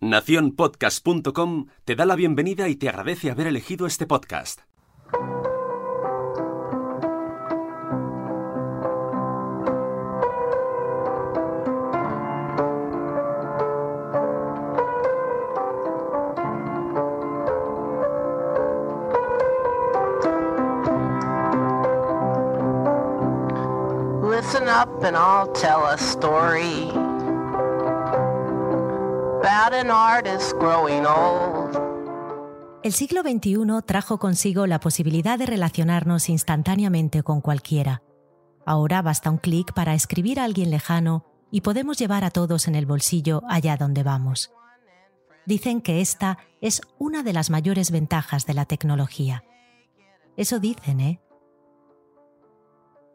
Naciónpodcast.com te da la bienvenida y te agradece haber elegido este podcast. Listen up and I'll tell a story El siglo XXI trajo consigo la posibilidad de relacionarnos instantáneamente con cualquiera. Ahora basta un clic para escribir a alguien lejano y podemos llevar a todos en el bolsillo allá donde vamos. Dicen que esta es una de las mayores ventajas de la tecnología. Eso dicen, ¿eh?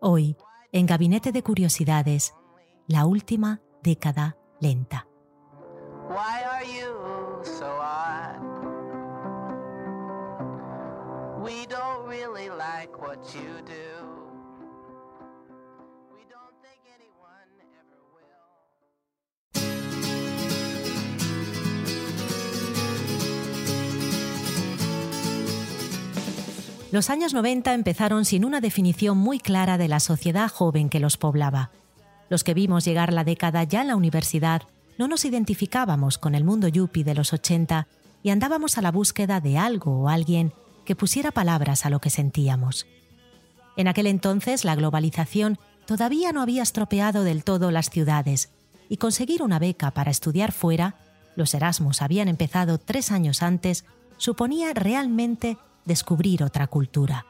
Hoy, en Gabinete de Curiosidades, la última década lenta. Why are you so odd? We don't really like what you do. Los años 90 empezaron sin una definición muy clara de la sociedad joven que los poblaba. Los que vimos llegar la década ya en la universidad no nos identificábamos con el mundo yuppie de los 80 y andábamos a la búsqueda de algo o alguien que pusiera palabras a lo que sentíamos. En aquel entonces la globalización todavía no había estropeado del todo las ciudades y conseguir una beca para estudiar fuera, los Erasmus habían empezado tres años antes, suponía realmente descubrir otra cultura.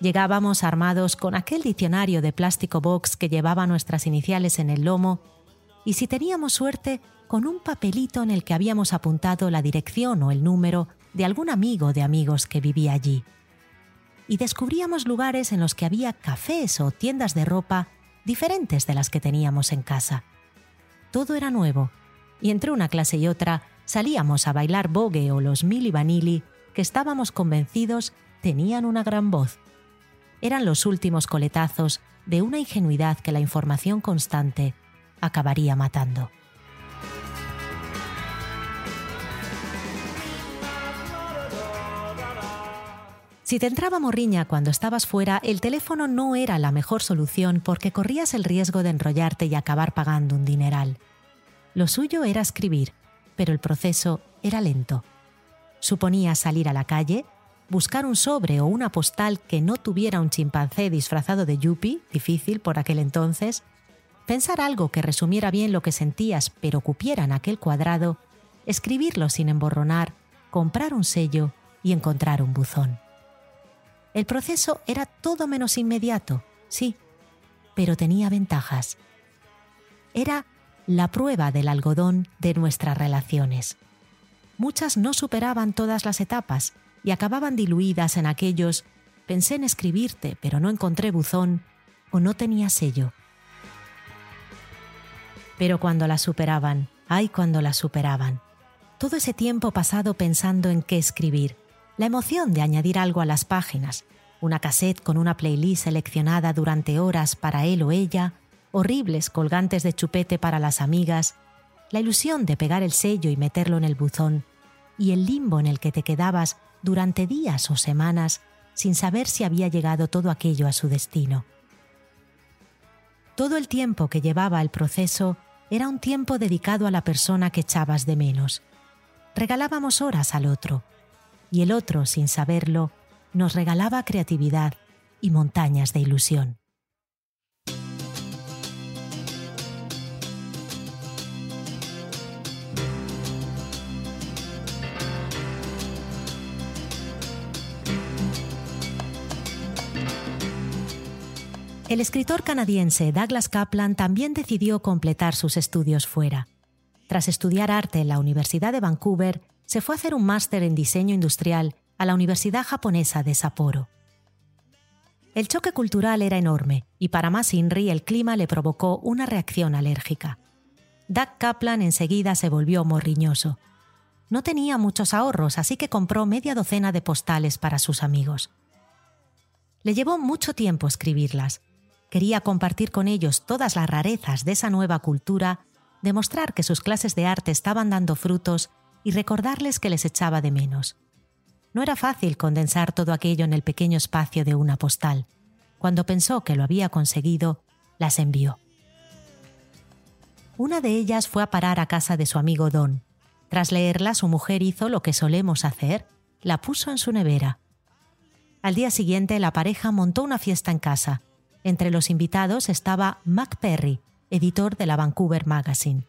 Llegábamos armados con aquel diccionario de plástico box que llevaba nuestras iniciales en el lomo y si teníamos suerte, con un papelito en el que habíamos apuntado la dirección o el número de algún amigo de amigos que vivía allí. Y descubríamos lugares en los que había cafés o tiendas de ropa diferentes de las que teníamos en casa. Todo era nuevo, y entre una clase y otra salíamos a bailar bogue o los mili vanilli que estábamos convencidos tenían una gran voz. Eran los últimos coletazos de una ingenuidad que la información constante acabaría matando. Si te entraba morriña cuando estabas fuera, el teléfono no era la mejor solución porque corrías el riesgo de enrollarte y acabar pagando un dineral. Lo suyo era escribir, pero el proceso era lento. Suponía salir a la calle, buscar un sobre o una postal que no tuviera un chimpancé disfrazado de yuppie, difícil por aquel entonces, pensar algo que resumiera bien lo que sentías pero cupiera en aquel cuadrado, escribirlo sin emborronar, comprar un sello y encontrar un buzón. El proceso era todo menos inmediato, sí, pero tenía ventajas. Era la prueba del algodón de nuestras relaciones. Muchas no superaban todas las etapas y acababan diluidas en aquellos pensé en escribirte, pero no encontré buzón o no tenía sello. Pero cuando la superaban, ay cuando la superaban. Todo ese tiempo pasado pensando en qué escribir, la emoción de añadir algo a las páginas, una cassette con una playlist seleccionada durante horas para él o ella, horribles colgantes de chupete para las amigas, la ilusión de pegar el sello y meterlo en el buzón, y el limbo en el que te quedabas durante días o semanas sin saber si había llegado todo aquello a su destino. Todo el tiempo que llevaba el proceso era un tiempo dedicado a la persona que echabas de menos. Regalábamos horas al otro, y el otro, sin saberlo, nos regalaba creatividad y montañas de ilusión. El escritor canadiense Douglas Kaplan también decidió completar sus estudios fuera. Tras estudiar arte en la Universidad de Vancouver, se fue a hacer un máster en diseño industrial a la Universidad japonesa de Sapporo. El choque cultural era enorme y para más Inri el clima le provocó una reacción alérgica. Doug Kaplan enseguida se volvió morriñoso. No tenía muchos ahorros, así que compró media docena de postales para sus amigos. Le llevó mucho tiempo escribirlas. Quería compartir con ellos todas las rarezas de esa nueva cultura demostrar que sus clases de arte estaban dando frutos y recordarles que les echaba de menos. No era fácil condensar todo aquello en el pequeño espacio de una postal. Cuando pensó que lo había conseguido, las envió. Una de ellas fue a parar a casa de su amigo Don. Tras leerla, su mujer hizo lo que solemos hacer, la puso en su nevera. Al día siguiente, la pareja montó una fiesta en casa. Entre los invitados estaba Mac Perry, editor de la Vancouver Magazine.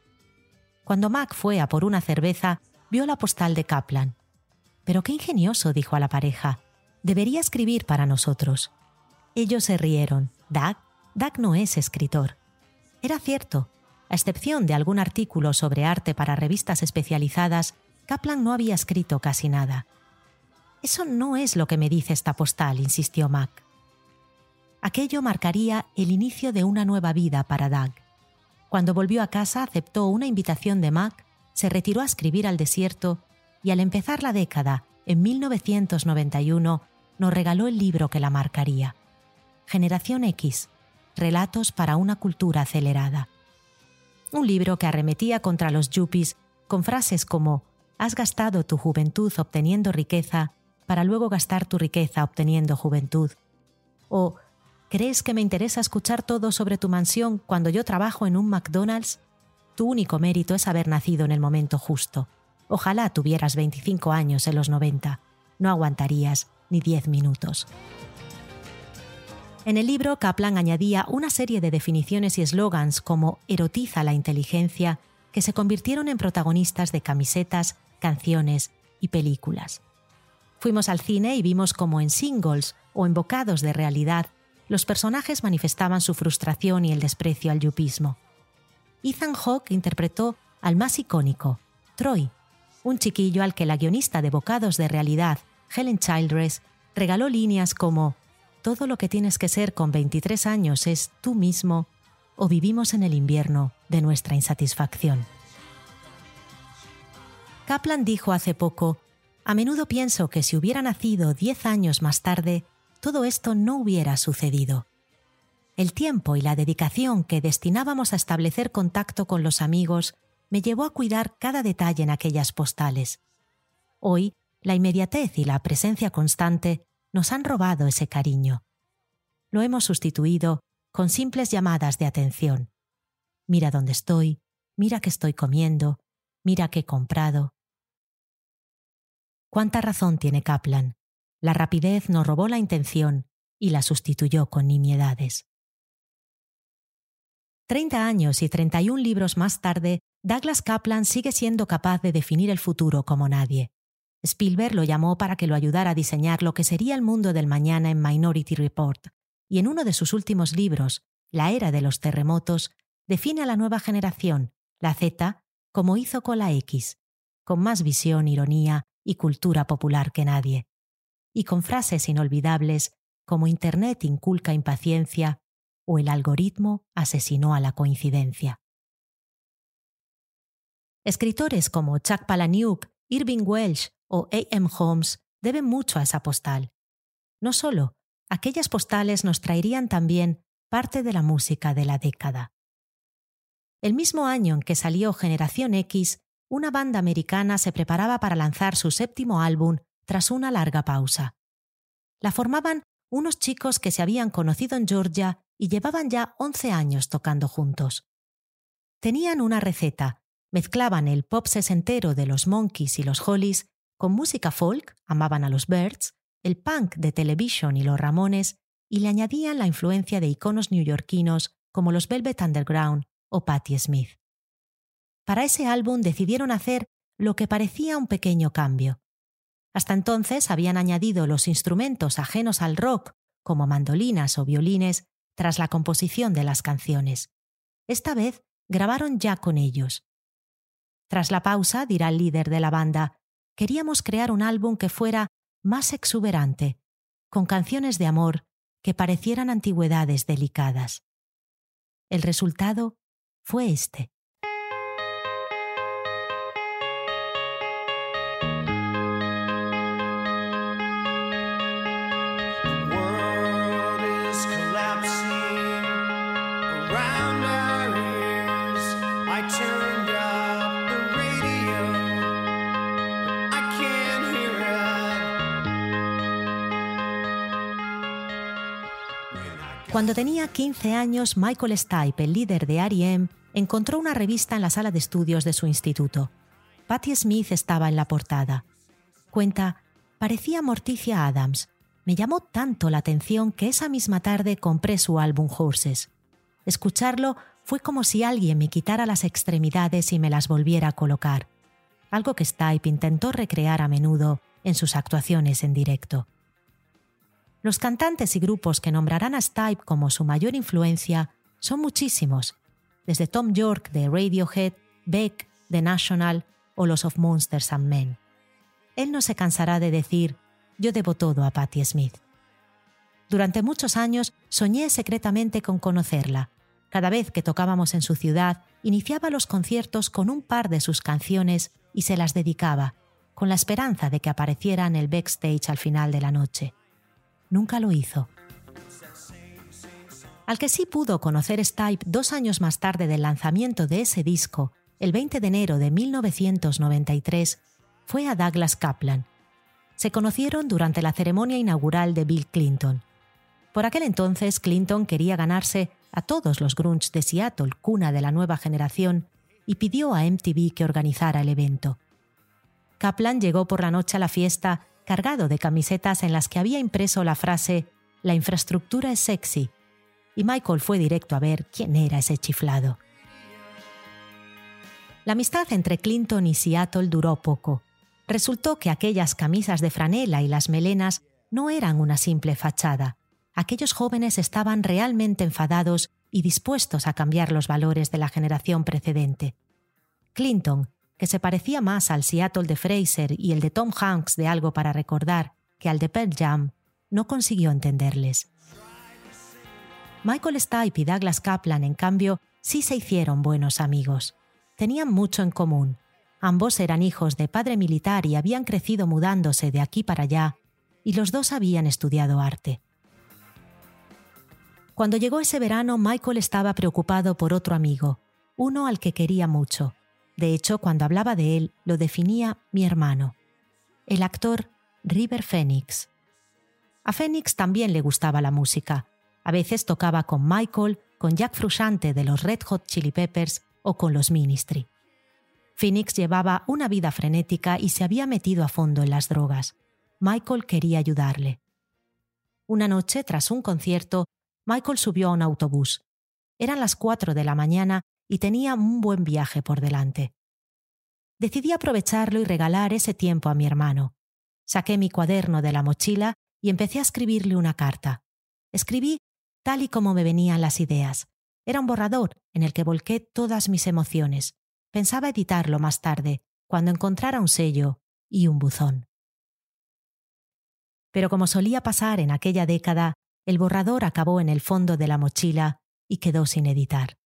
Cuando Mac fue a por una cerveza, vio la postal de Kaplan. Pero qué ingenioso, dijo a la pareja. Debería escribir para nosotros. Ellos se rieron. Doug, Doug no es escritor. Era cierto. A excepción de algún artículo sobre arte para revistas especializadas, Kaplan no había escrito casi nada. Eso no es lo que me dice esta postal, insistió Mac. Aquello marcaría el inicio de una nueva vida para Doug. Cuando volvió a casa aceptó una invitación de Mac, se retiró a escribir al desierto y al empezar la década, en 1991, nos regaló el libro que la marcaría. Generación X, Relatos para una cultura acelerada. Un libro que arremetía contra los yuppies con frases como Has gastado tu juventud obteniendo riqueza para luego gastar tu riqueza obteniendo juventud. O ¿Crees que me interesa escuchar todo sobre tu mansión cuando yo trabajo en un McDonald's? Tu único mérito es haber nacido en el momento justo. Ojalá tuvieras 25 años en los 90. No aguantarías ni 10 minutos. En el libro, Kaplan añadía una serie de definiciones y eslogans como erotiza la inteligencia que se convirtieron en protagonistas de camisetas, canciones y películas. Fuimos al cine y vimos como en singles o en bocados de realidad los personajes manifestaban su frustración y el desprecio al yupismo. Ethan Hawke interpretó al más icónico, Troy, un chiquillo al que la guionista de Bocados de Realidad, Helen Childress, regaló líneas como Todo lo que tienes que ser con 23 años es tú mismo o vivimos en el invierno de nuestra insatisfacción. Kaplan dijo hace poco, a menudo pienso que si hubiera nacido 10 años más tarde, todo esto no hubiera sucedido. El tiempo y la dedicación que destinábamos a establecer contacto con los amigos me llevó a cuidar cada detalle en aquellas postales. Hoy, la inmediatez y la presencia constante nos han robado ese cariño. Lo hemos sustituido con simples llamadas de atención. Mira dónde estoy, mira qué estoy comiendo, mira qué he comprado. ¿Cuánta razón tiene Kaplan? La rapidez nos robó la intención y la sustituyó con nimiedades. Treinta años y treinta y un libros más tarde, Douglas Kaplan sigue siendo capaz de definir el futuro como nadie. Spielberg lo llamó para que lo ayudara a diseñar lo que sería el mundo del mañana en Minority Report, y en uno de sus últimos libros, La era de los terremotos, define a la nueva generación, la Z, como hizo con la X, con más visión, ironía y cultura popular que nadie, y con frases inolvidables como Internet inculca impaciencia, o el algoritmo asesinó a la coincidencia. Escritores como Chuck Palahniuk, Irving Welsh o A. M. Holmes deben mucho a esa postal. No solo, aquellas postales nos traerían también parte de la música de la década. El mismo año en que salió Generación X, una banda americana se preparaba para lanzar su séptimo álbum tras una larga pausa. La formaban unos chicos que se habían conocido en Georgia y llevaban ya 11 años tocando juntos. Tenían una receta, mezclaban el pop sesentero de los Monkeys y los Hollies con música folk, amaban a los Birds, el punk de Television y los Ramones, y le añadían la influencia de iconos neoyorquinos como los Velvet Underground o Patti Smith. Para ese álbum decidieron hacer lo que parecía un pequeño cambio. Hasta entonces habían añadido los instrumentos ajenos al rock, como mandolinas o violines, tras la composición de las canciones. Esta vez grabaron ya con ellos. Tras la pausa, dirá el líder de la banda, queríamos crear un álbum que fuera más exuberante, con canciones de amor que parecieran antigüedades delicadas. El resultado fue este. Cuando tenía 15 años, Michael Stipe, el líder de R.E.M., encontró una revista en la sala de estudios de su instituto. Patti Smith estaba en la portada. Cuenta, parecía Morticia Adams. Me llamó tanto la atención que esa misma tarde compré su álbum Horses. Escucharlo fue como si alguien me quitara las extremidades y me las volviera a colocar, algo que Stipe intentó recrear a menudo en sus actuaciones en directo. Los cantantes y grupos que nombrarán a Stipe como su mayor influencia son muchísimos, desde Tom York de Radiohead, Beck de National o los of Monsters and Men. Él no se cansará de decir, yo debo todo a Patti Smith. Durante muchos años soñé secretamente con conocerla. Cada vez que tocábamos en su ciudad, iniciaba los conciertos con un par de sus canciones y se las dedicaba, con la esperanza de que apareciera en el backstage al final de la noche. Nunca lo hizo. Al que sí pudo conocer Stipe dos años más tarde del lanzamiento de ese disco, el 20 de enero de 1993, fue a Douglas Kaplan. Se conocieron durante la ceremonia inaugural de Bill Clinton. Por aquel entonces, Clinton quería ganarse a todos los grunge de Seattle, cuna de la nueva generación, y pidió a MTV que organizara el evento. Kaplan llegó por la noche a la fiesta cargado de camisetas en las que había impreso la frase La infraestructura es sexy, y Michael fue directo a ver quién era ese chiflado. La amistad entre Clinton y Seattle duró poco. Resultó que aquellas camisas de franela y las melenas no eran una simple fachada. Aquellos jóvenes estaban realmente enfadados y dispuestos a cambiar los valores de la generación precedente. Clinton, que se parecía más al Seattle de Fraser y el de Tom Hanks de Algo para Recordar que al de Pearl Jam, no consiguió entenderles. Michael Stipe y Douglas Kaplan, en cambio, sí se hicieron buenos amigos. Tenían mucho en común. Ambos eran hijos de padre militar y habían crecido mudándose de aquí para allá, y los dos habían estudiado arte. Cuando llegó ese verano, Michael estaba preocupado por otro amigo, uno al que quería mucho. De hecho, cuando hablaba de él, lo definía mi hermano, el actor River Phoenix. A Phoenix también le gustaba la música, a veces tocaba con Michael, con Jack Frusciante de los Red Hot Chili Peppers o con los Ministry. Phoenix llevaba una vida frenética y se había metido a fondo en las drogas. Michael quería ayudarle. Una noche, tras un concierto, Michael subió a un autobús. Eran las cuatro de la mañana y tenía un buen viaje por delante. Decidí aprovecharlo y regalar ese tiempo a mi hermano. Saqué mi cuaderno de la mochila y empecé a escribirle una carta. Escribí tal y como me venían las ideas. Era un borrador en el que volqué todas mis emociones. Pensaba editarlo más tarde, cuando encontrara un sello y un buzón. Pero como solía pasar en aquella década, el borrador acabó en el fondo de la mochila y quedó sin editar.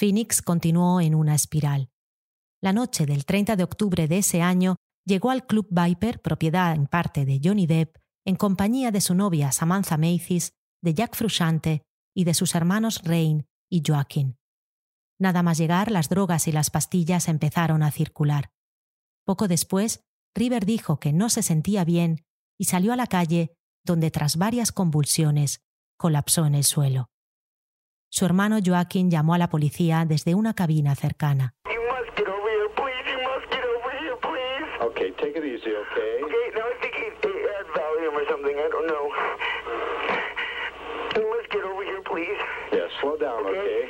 Phoenix continuó en una espiral. La noche del 30 de octubre de ese año llegó al Club Viper, propiedad en parte de Johnny Depp, en compañía de su novia Samantha Mathis de Jack Frusciante y de sus hermanos Rain y Joaquin. Nada más llegar, las drogas y las pastillas empezaron a circular. Poco después, River dijo que no se sentía bien y salió a la calle, donde tras varias convulsiones colapsó en el suelo. Su hermano Joaquin llamó a la policía desde una cabina cercana. Okay, take it easy, okay? Okay, no, I think he, he had Valium or something. I don't know. Let's get over here, please. Yeah, slow down, okay?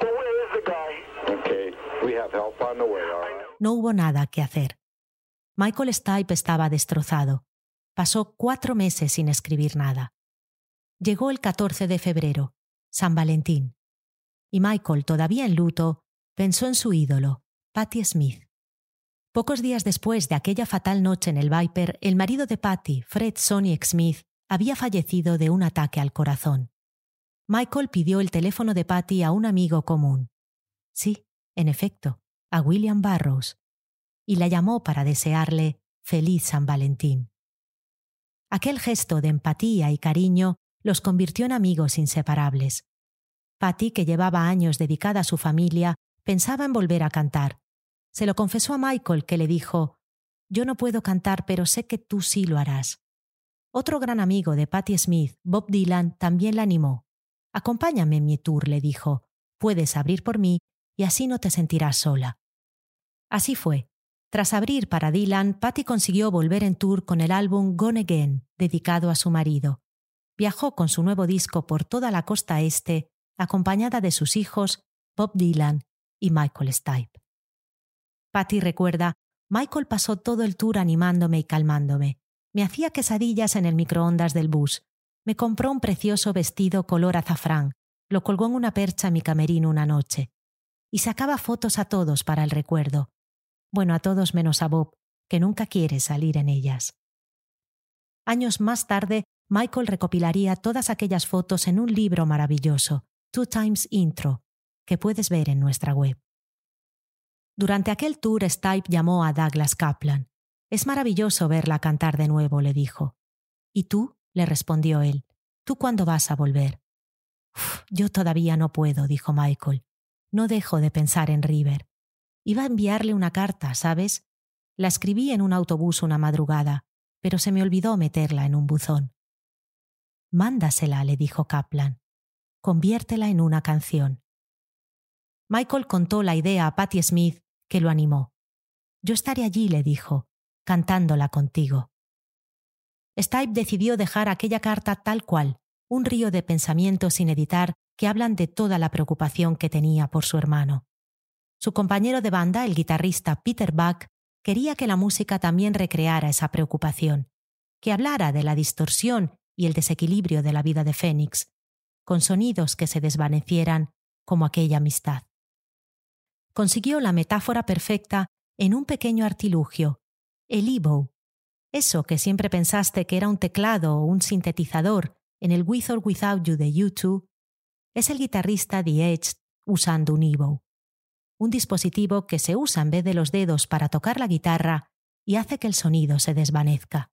Well, where is the guy? Okay, we have help on the way, all right? No hubo nada que hacer. Michael Stipe estaba destrozado. Pasó cuatro meses sin escribir nada. Llegó el 14 de febrero, San Valentín, y Michael, todavía en luto, pensó en su ídolo, Patti Smith. Pocos días después de aquella fatal noche en el Viper, el marido de Patty, Fred Sonic Smith, había fallecido de un ataque al corazón. Michael pidió el teléfono de Patty a un amigo común. Sí, en efecto, a William Barrows, y la llamó para desearle feliz San Valentín. Aquel gesto de empatía y cariño los convirtió en amigos inseparables. Patty, que llevaba años dedicada a su familia, pensaba en volver a cantar, se lo confesó a Michael, que le dijo, Yo no puedo cantar, pero sé que tú sí lo harás. Otro gran amigo de Patti Smith, Bob Dylan, también la animó. Acompáñame en mi tour, le dijo. Puedes abrir por mí y así no te sentirás sola. Así fue. Tras abrir para Dylan, Patty consiguió volver en tour con el álbum Gone Again, dedicado a su marido. Viajó con su nuevo disco por toda la costa este, acompañada de sus hijos, Bob Dylan y Michael Stipe. Patty recuerda, Michael pasó todo el tour animándome y calmándome. Me hacía quesadillas en el microondas del bus. Me compró un precioso vestido color azafrán. Lo colgó en una percha en mi camerino una noche. Y sacaba fotos a todos para el recuerdo. Bueno, a todos menos a Bob, que nunca quiere salir en ellas. Años más tarde, Michael recopilaría todas aquellas fotos en un libro maravilloso, Two Times Intro, que puedes ver en nuestra web. Durante aquel tour, Stipe llamó a Douglas Kaplan. Es maravilloso verla cantar de nuevo, le dijo. ¿Y tú? le respondió él. ¿Tú cuándo vas a volver? yo todavía no puedo, dijo Michael. No dejo de pensar en River. Iba a enviarle una carta, ¿sabes? La escribí en un autobús una madrugada, pero se me olvidó meterla en un buzón. Mándasela, le dijo Kaplan. Conviértela en una canción. Michael contó la idea a Patti Smith, que lo animó. Yo estaré allí, le dijo, cantándola contigo. Stipe decidió dejar aquella carta tal cual, un río de pensamientos sin editar que hablan de toda la preocupación que tenía por su hermano. Su compañero de banda, el guitarrista Peter Buck, quería que la música también recreara esa preocupación, que hablara de la distorsión y el desequilibrio de la vida de Fénix, con sonidos que se desvanecieran como aquella amistad consiguió la metáfora perfecta en un pequeño artilugio, el Evo. Eso que siempre pensaste que era un teclado o un sintetizador en el With or Without You de YouTube, es el guitarrista The Edge usando un Evo. Un dispositivo que se usa en vez de los dedos para tocar la guitarra y hace que el sonido se desvanezca.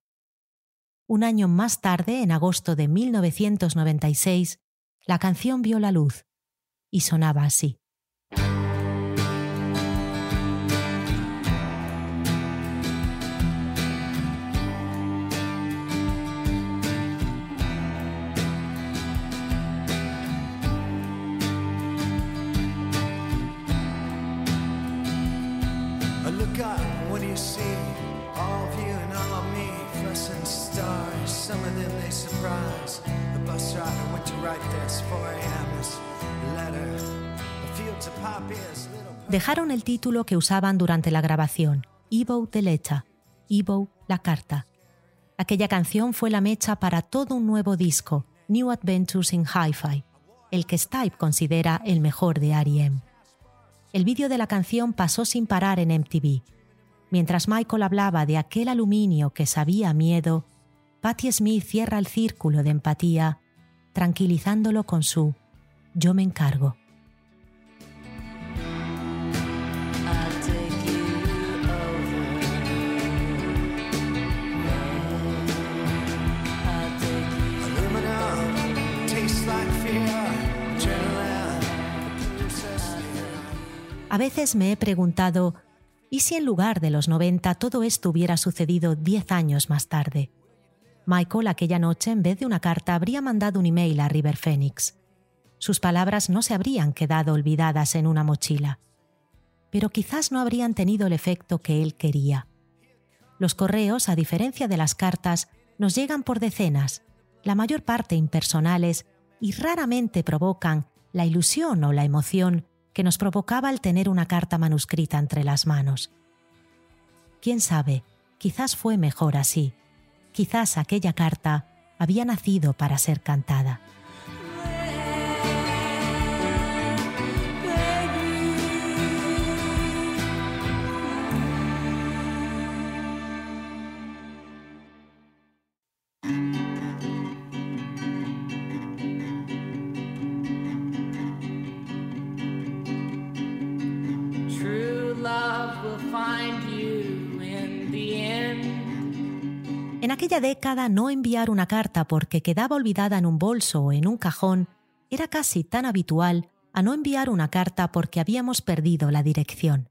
Un año más tarde, en agosto de 1996, la canción vio la luz y sonaba así. Dejaron el título que usaban durante la grabación, Evo de Lecha, Evo la carta. Aquella canción fue la mecha para todo un nuevo disco, New Adventures in Hi-Fi, el que Stipe considera el mejor de R.E.M. El vídeo de la canción pasó sin parar en MTV. Mientras Michael hablaba de aquel aluminio que sabía miedo, Patti Smith cierra el círculo de empatía, tranquilizándolo con su Yo me encargo. A veces me he preguntado, ¿y si en lugar de los 90 todo esto hubiera sucedido 10 años más tarde? Michael aquella noche, en vez de una carta, habría mandado un email a River Phoenix. Sus palabras no se habrían quedado olvidadas en una mochila, pero quizás no habrían tenido el efecto que él quería. Los correos, a diferencia de las cartas, nos llegan por decenas, la mayor parte impersonales, y raramente provocan la ilusión o la emoción que nos provocaba el tener una carta manuscrita entre las manos. Quién sabe, quizás fue mejor así. Quizás aquella carta había nacido para ser cantada. Aquella década no enviar una carta porque quedaba olvidada en un bolso o en un cajón era casi tan habitual a no enviar una carta porque habíamos perdido la dirección.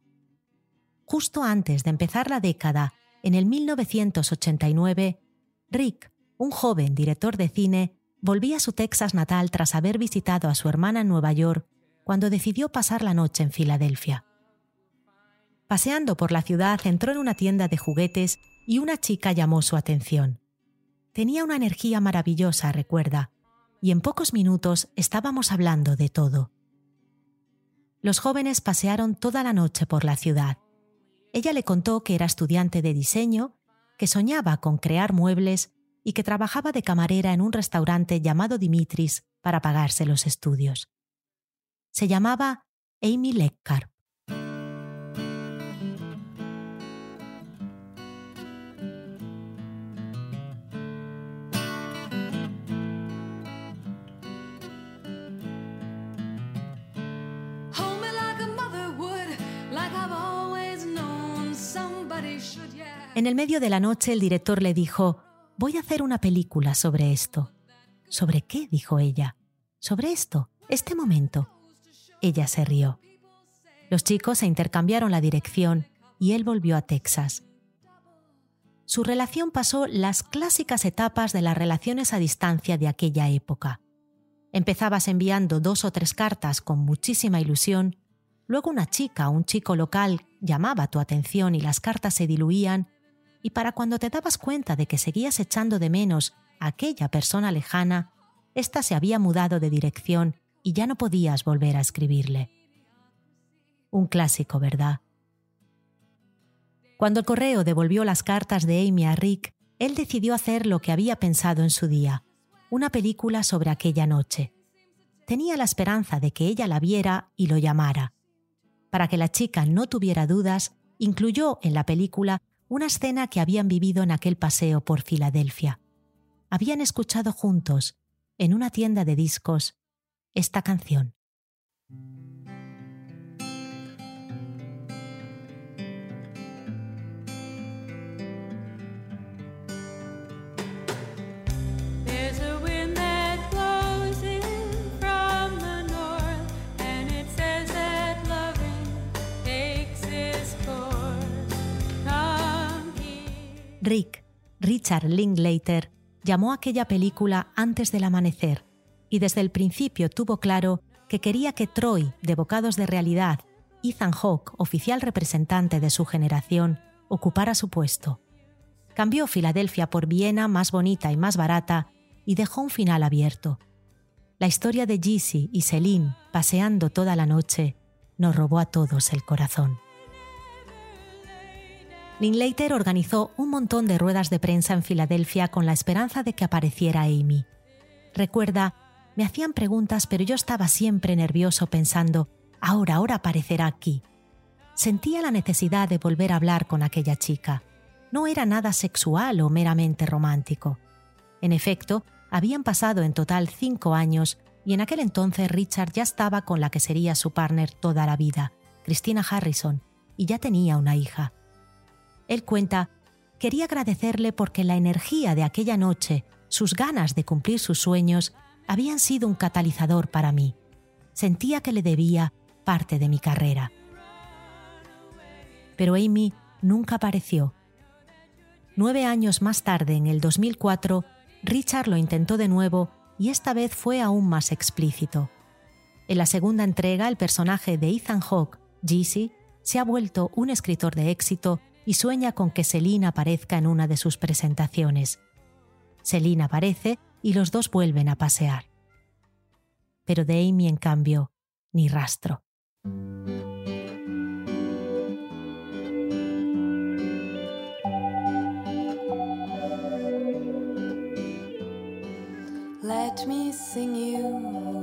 Justo antes de empezar la década, en el 1989, Rick, un joven director de cine, volvía a su Texas natal tras haber visitado a su hermana en Nueva York cuando decidió pasar la noche en Filadelfia. Paseando por la ciudad entró en una tienda de juguetes y una chica llamó su atención. Tenía una energía maravillosa, recuerda, y en pocos minutos estábamos hablando de todo. Los jóvenes pasearon toda la noche por la ciudad. Ella le contó que era estudiante de diseño, que soñaba con crear muebles y que trabajaba de camarera en un restaurante llamado Dimitris para pagarse los estudios. Se llamaba Amy Leckar. En el medio de la noche el director le dijo, voy a hacer una película sobre esto. ¿Sobre qué? dijo ella. Sobre esto, este momento. Ella se rió. Los chicos se intercambiaron la dirección y él volvió a Texas. Su relación pasó las clásicas etapas de las relaciones a distancia de aquella época. Empezabas enviando dos o tres cartas con muchísima ilusión, luego una chica o un chico local llamaba tu atención y las cartas se diluían, y para cuando te dabas cuenta de que seguías echando de menos a aquella persona lejana, ésta se había mudado de dirección y ya no podías volver a escribirle. Un clásico, ¿verdad? Cuando el correo devolvió las cartas de Amy a Rick, él decidió hacer lo que había pensado en su día, una película sobre aquella noche. Tenía la esperanza de que ella la viera y lo llamara. Para que la chica no tuviera dudas, incluyó en la película una escena que habían vivido en aquel paseo por Filadelfia. Habían escuchado juntos, en una tienda de discos, esta canción. Rick, Richard Linklater, llamó aquella película Antes del amanecer y desde el principio tuvo claro que quería que Troy, de Bocados de Realidad, Ethan Hawke, oficial representante de su generación, ocupara su puesto. Cambió Filadelfia por Viena más bonita y más barata y dejó un final abierto. La historia de Jeezy y Celine paseando toda la noche nos robó a todos el corazón. Linklater organizó un montón de ruedas de prensa en Filadelfia con la esperanza de que apareciera Amy. Recuerda, me hacían preguntas, pero yo estaba siempre nervioso pensando, ahora, ahora aparecerá aquí. Sentía la necesidad de volver a hablar con aquella chica. No era nada sexual o meramente romántico. En efecto, habían pasado en total cinco años y en aquel entonces Richard ya estaba con la que sería su partner toda la vida, Christina Harrison, y ya tenía una hija. Él cuenta, quería agradecerle porque la energía de aquella noche, sus ganas de cumplir sus sueños, habían sido un catalizador para mí. Sentía que le debía parte de mi carrera. Pero Amy nunca apareció. Nueve años más tarde, en el 2004, Richard lo intentó de nuevo y esta vez fue aún más explícito. En la segunda entrega, el personaje de Ethan Hawke, Jeezy, se ha vuelto un escritor de éxito y sueña con que Celine aparezca en una de sus presentaciones. Celine aparece y los dos vuelven a pasear. Pero de Amy, en cambio, ni rastro. Let me sing you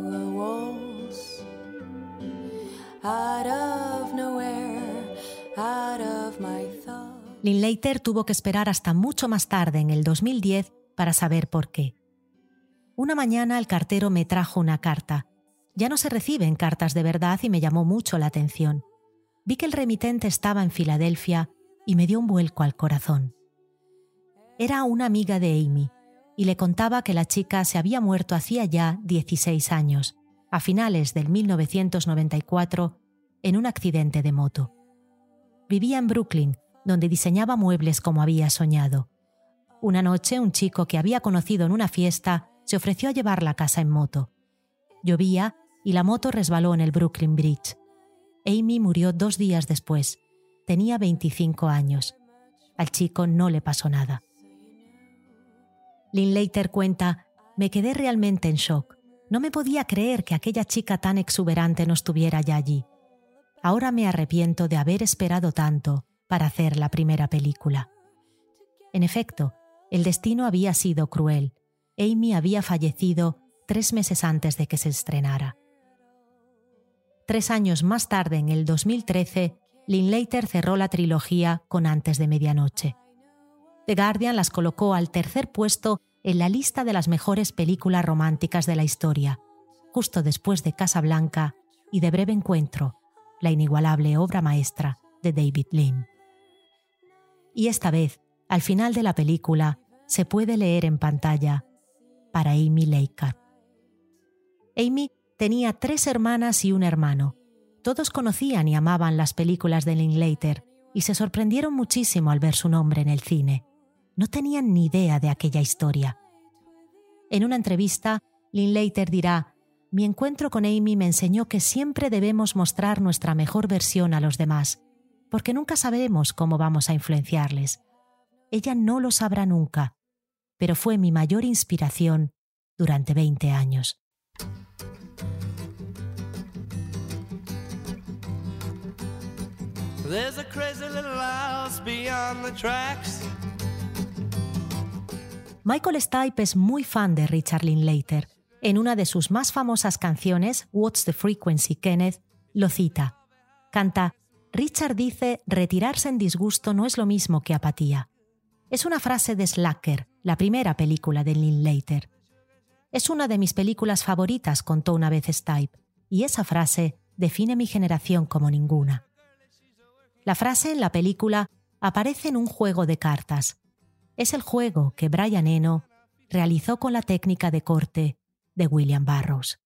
out of nowhere. Linklater tuvo que esperar hasta mucho más tarde, en el 2010, para saber por qué. Una mañana el cartero me trajo una carta. Ya no se reciben cartas de verdad y me llamó mucho la atención. Vi que el remitente estaba en Filadelfia y me dio un vuelco al corazón. Era una amiga de Amy y le contaba que la chica se había muerto hacía ya 16 años, a finales del 1994, en un accidente de moto. Vivía en Brooklyn, donde diseñaba muebles como había soñado. Una noche un chico que había conocido en una fiesta se ofreció a llevarla a casa en moto. Llovía y la moto resbaló en el Brooklyn Bridge. Amy murió dos días después. Tenía 25 años. Al chico no le pasó nada. Linklater cuenta, me quedé realmente en shock. No me podía creer que aquella chica tan exuberante no estuviera ya allí. Ahora me arrepiento de haber esperado tanto para hacer la primera película. En efecto, el destino había sido cruel. Amy había fallecido tres meses antes de que se estrenara. Tres años más tarde, en el 2013, Linklater cerró la trilogía con Antes de Medianoche. The Guardian las colocó al tercer puesto en la lista de las mejores películas románticas de la historia, justo después de Casablanca y de Breve Encuentro, la inigualable obra maestra de David Lean. Y esta vez, al final de la película, se puede leer en pantalla para Amy Leica. Amy tenía tres hermanas y un hermano. Todos conocían y amaban las películas de Linklater y se sorprendieron muchísimo al ver su nombre en el cine. No tenían ni idea de aquella historia. En una entrevista, Linklater dirá, mi encuentro con Amy me enseñó que siempre debemos mostrar nuestra mejor versión a los demás, porque nunca sabemos cómo vamos a influenciarles. Ella no lo sabrá nunca, pero fue mi mayor inspiración durante 20 años. Michael Stipe es muy fan de Richard Linklater. En una de sus más famosas canciones, What's the Frequency, Kenneth, lo cita. Canta, Richard dice, retirarse en disgusto no es lo mismo que apatía. Es una frase de Slacker, la primera película de Linklater. Es una de mis películas favoritas, contó una vez Stipe, y esa frase define mi generación como ninguna. La frase en la película aparece en un juego de cartas. Es el juego que Brian Eno realizó con la técnica de corte de William Burroughs.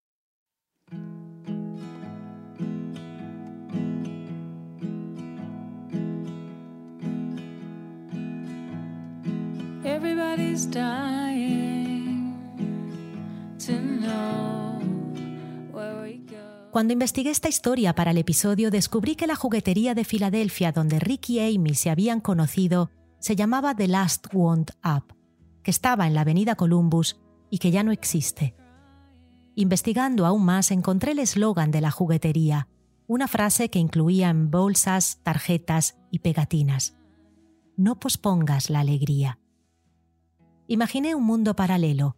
Cuando investigué esta historia para el episodio descubrí que la juguetería de Filadelfia donde Ricky y Amy se habían conocido se llamaba The Last Want Up, que estaba en la avenida Columbus y que ya no existe. Investigando aún más encontré el eslogan de la juguetería, una frase que incluía en bolsas, tarjetas y pegatinas. No pospongas la alegría. Imaginé un mundo paralelo,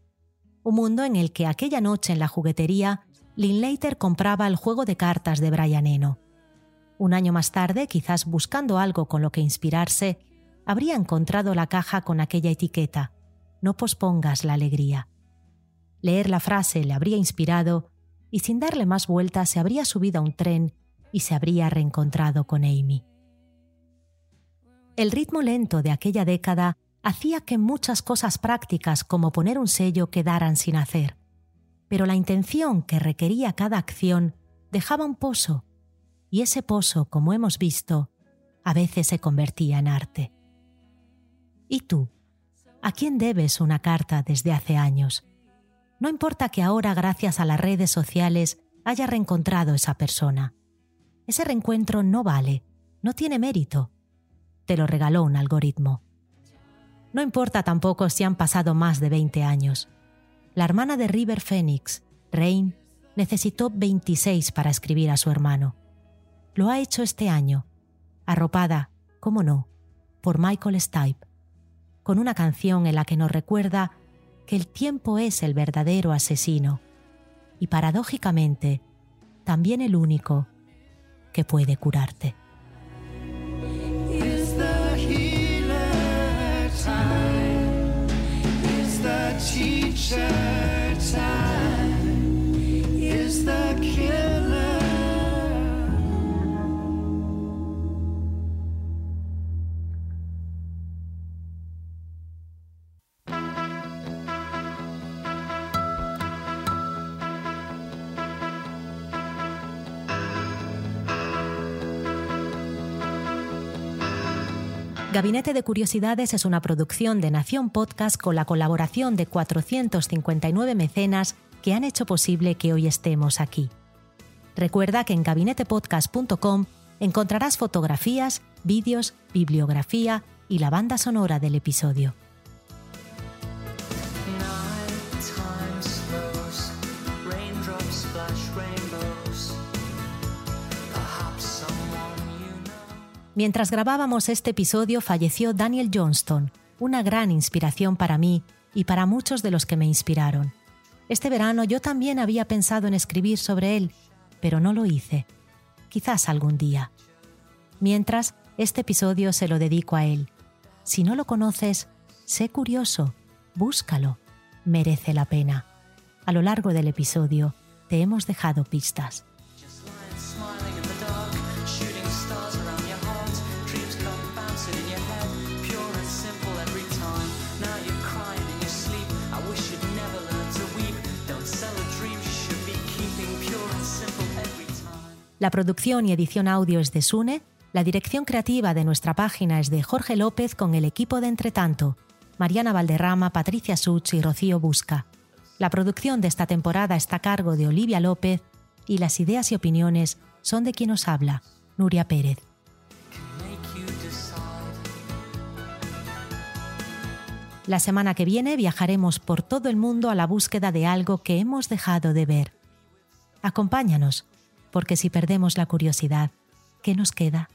un mundo en el que aquella noche en la juguetería Linklater compraba el juego de cartas de Brian Eno. Un año más tarde, quizás buscando algo con lo que inspirarse, habría encontrado la caja con aquella etiqueta, No pospongas la alegría. Leer la frase le habría inspirado y sin darle más vueltas se habría subido a un tren y se habría reencontrado con Amy. El ritmo lento de aquella década hacía que muchas cosas prácticas como poner un sello quedaran sin hacer, pero la intención que requería cada acción dejaba un pozo, y ese pozo, como hemos visto, a veces se convertía en arte. ¿Y tú? ¿A quién debes una carta desde hace años? No importa que ahora, gracias a las redes sociales, haya reencontrado esa persona. Ese reencuentro no vale, no tiene mérito. Te lo regaló un algoritmo. No importa tampoco si han pasado más de 20 años. La hermana de River Phoenix, Rain, necesitó 26 para escribir a su hermano. Lo ha hecho este año, arropada, cómo no, por Michael Stipe, con una canción en la que nos recuerda que el tiempo es el verdadero asesino y paradójicamente también el único que puede curarte. Teacher Gabinete de Curiosidades es una producción de Nación Podcast con la colaboración de 459 mecenas que han hecho posible que hoy estemos aquí. Recuerda que en gabinetepodcast.com encontrarás fotografías, vídeos, bibliografía y la banda sonora del episodio. Mientras grabábamos este episodio falleció Daniel Johnston, una gran inspiración para mí y para muchos de los que me inspiraron. Este verano yo también había pensado en escribir sobre él, pero no lo hice. Quizás algún día. Mientras, este episodio se lo dedico a él. Si no lo conoces, sé curioso, búscalo, merece la pena. A lo largo del episodio te hemos dejado pistas. La producción y edición audio es de Sune, la dirección creativa de nuestra página es de Jorge López con el equipo de Entretanto, Mariana Valderrama, Patricia Such y Rocío Busca. La producción de esta temporada está a cargo de Olivia López y las ideas y opiniones son de quien os habla, Nuria Pérez. La semana que viene viajaremos por todo el mundo a la búsqueda de algo que hemos dejado de ver. Acompáñanos, porque si perdemos la curiosidad, ¿qué nos queda?